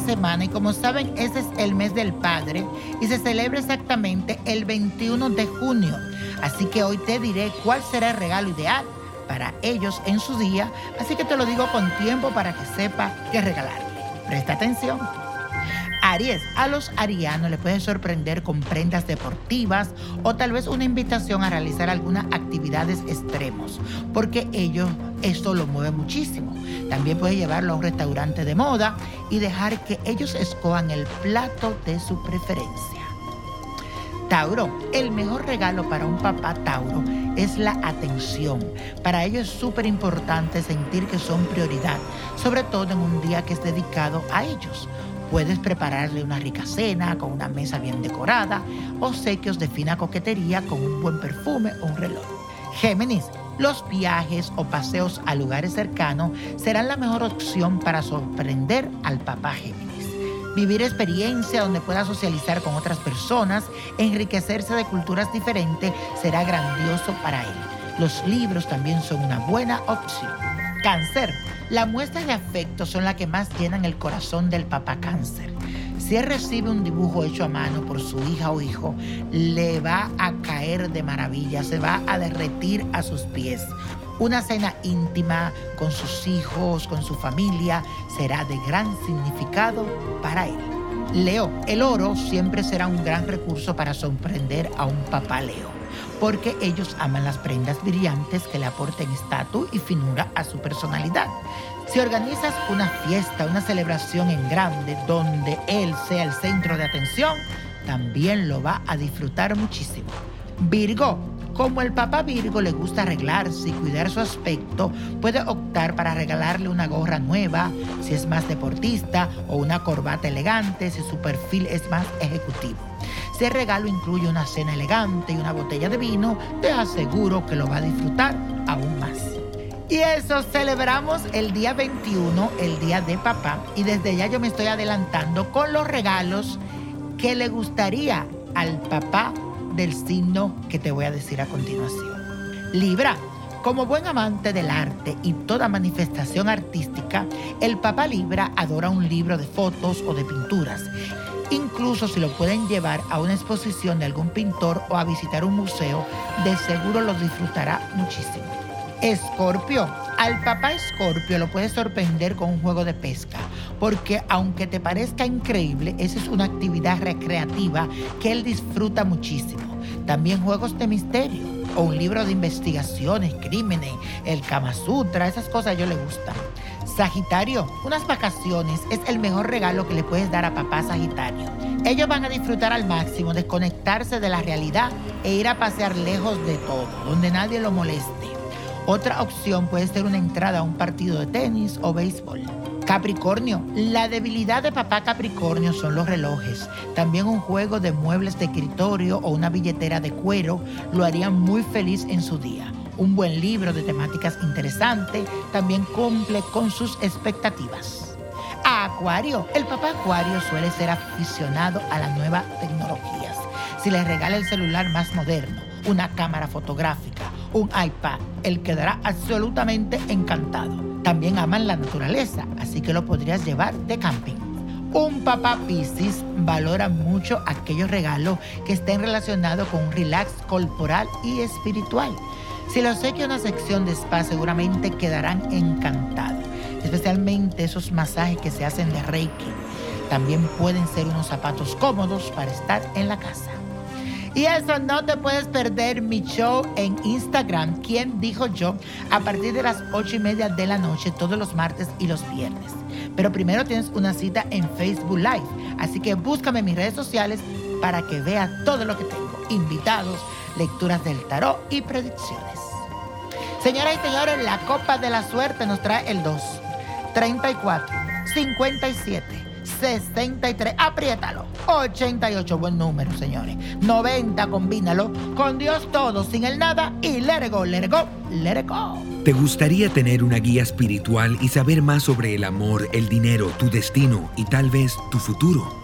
semana y como saben, ese es el mes del padre y se celebra exactamente el 21 de junio. Así que hoy te diré cuál será el regalo ideal para ellos en su día, así que te lo digo con tiempo para que sepa qué regalarle. Presta atención. Aries, a los arianos le puede sorprender con prendas deportivas o tal vez una invitación a realizar algunas actividades extremos, porque ellos esto lo mueve muchísimo. También puede llevarlo a un restaurante de moda y dejar que ellos escojan el plato de su preferencia. Tauro, el mejor regalo para un papá Tauro es la atención. Para ellos es súper importante sentir que son prioridad, sobre todo en un día que es dedicado a ellos. Puedes prepararle una rica cena con una mesa bien decorada, obsequios de fina coquetería con un buen perfume o un reloj. Géminis, los viajes o paseos a lugares cercanos serán la mejor opción para sorprender al papá Géminis. Vivir experiencia donde pueda socializar con otras personas, enriquecerse de culturas diferentes, será grandioso para él. Los libros también son una buena opción. Cáncer. Las muestras de afecto son las que más llenan el corazón del papá cáncer. Si él recibe un dibujo hecho a mano por su hija o hijo, le va a caer de maravilla, se va a derretir a sus pies. Una cena íntima con sus hijos, con su familia, será de gran significado para él. Leo, el oro siempre será un gran recurso para sorprender a un papá Leo, porque ellos aman las prendas brillantes que le aporten estatus y finura a su personalidad. Si organizas una fiesta, una celebración en grande donde él sea el centro de atención, también lo va a disfrutar muchísimo. Virgo, como el papá Virgo le gusta arreglarse y cuidar su aspecto, puede optar para regalarle una gorra nueva si es más deportista o una corbata elegante si su perfil es más ejecutivo. Si el regalo incluye una cena elegante y una botella de vino, te aseguro que lo va a disfrutar aún más. Y eso, celebramos el día 21, el día de papá, y desde ya yo me estoy adelantando con los regalos que le gustaría al papá del signo que te voy a decir a continuación. Libra, como buen amante del arte y toda manifestación artística, el Papa Libra adora un libro de fotos o de pinturas. Incluso si lo pueden llevar a una exposición de algún pintor o a visitar un museo, de seguro lo disfrutará muchísimo. Escorpio, al papá Escorpio lo puedes sorprender con un juego de pesca, porque aunque te parezca increíble, esa es una actividad recreativa que él disfruta muchísimo. También juegos de misterio o un libro de investigaciones, crímenes, el Kama Sutra, esas cosas ellos le gustan. Sagitario, unas vacaciones es el mejor regalo que le puedes dar a papá Sagitario. Ellos van a disfrutar al máximo, desconectarse de la realidad e ir a pasear lejos de todo, donde nadie lo moleste. Otra opción puede ser una entrada a un partido de tenis o béisbol. Capricornio, la debilidad de papá Capricornio son los relojes. También un juego de muebles de escritorio o una billetera de cuero lo harían muy feliz en su día. Un buen libro de temáticas interesantes también cumple con sus expectativas. Acuario, el papá Acuario suele ser aficionado a las nuevas tecnologías. Si le regala el celular más moderno, una cámara fotográfica, un iPad, él quedará absolutamente encantado. También aman la naturaleza, así que lo podrías llevar de camping. Un papá Piscis valora mucho aquellos regalos que estén relacionados con un relax corporal y espiritual. Si lo sé que una sección de spa seguramente quedarán encantados, especialmente esos masajes que se hacen de Reiki. También pueden ser unos zapatos cómodos para estar en la casa. Y eso no te puedes perder mi show en Instagram, ¿Quién dijo yo? A partir de las ocho y media de la noche, todos los martes y los viernes. Pero primero tienes una cita en Facebook Live. Así que búscame en mis redes sociales para que veas todo lo que tengo. Invitados, lecturas del tarot y predicciones. Señoras y señores, la copa de la suerte nos trae el 2, 34, 57. 63, apriétalo. 88, buen número, señores. 90, combínalo. Con Dios todo, sin el nada y let it go, go, go. ¿Te gustaría tener una guía espiritual y saber más sobre el amor, el dinero, tu destino y tal vez tu futuro?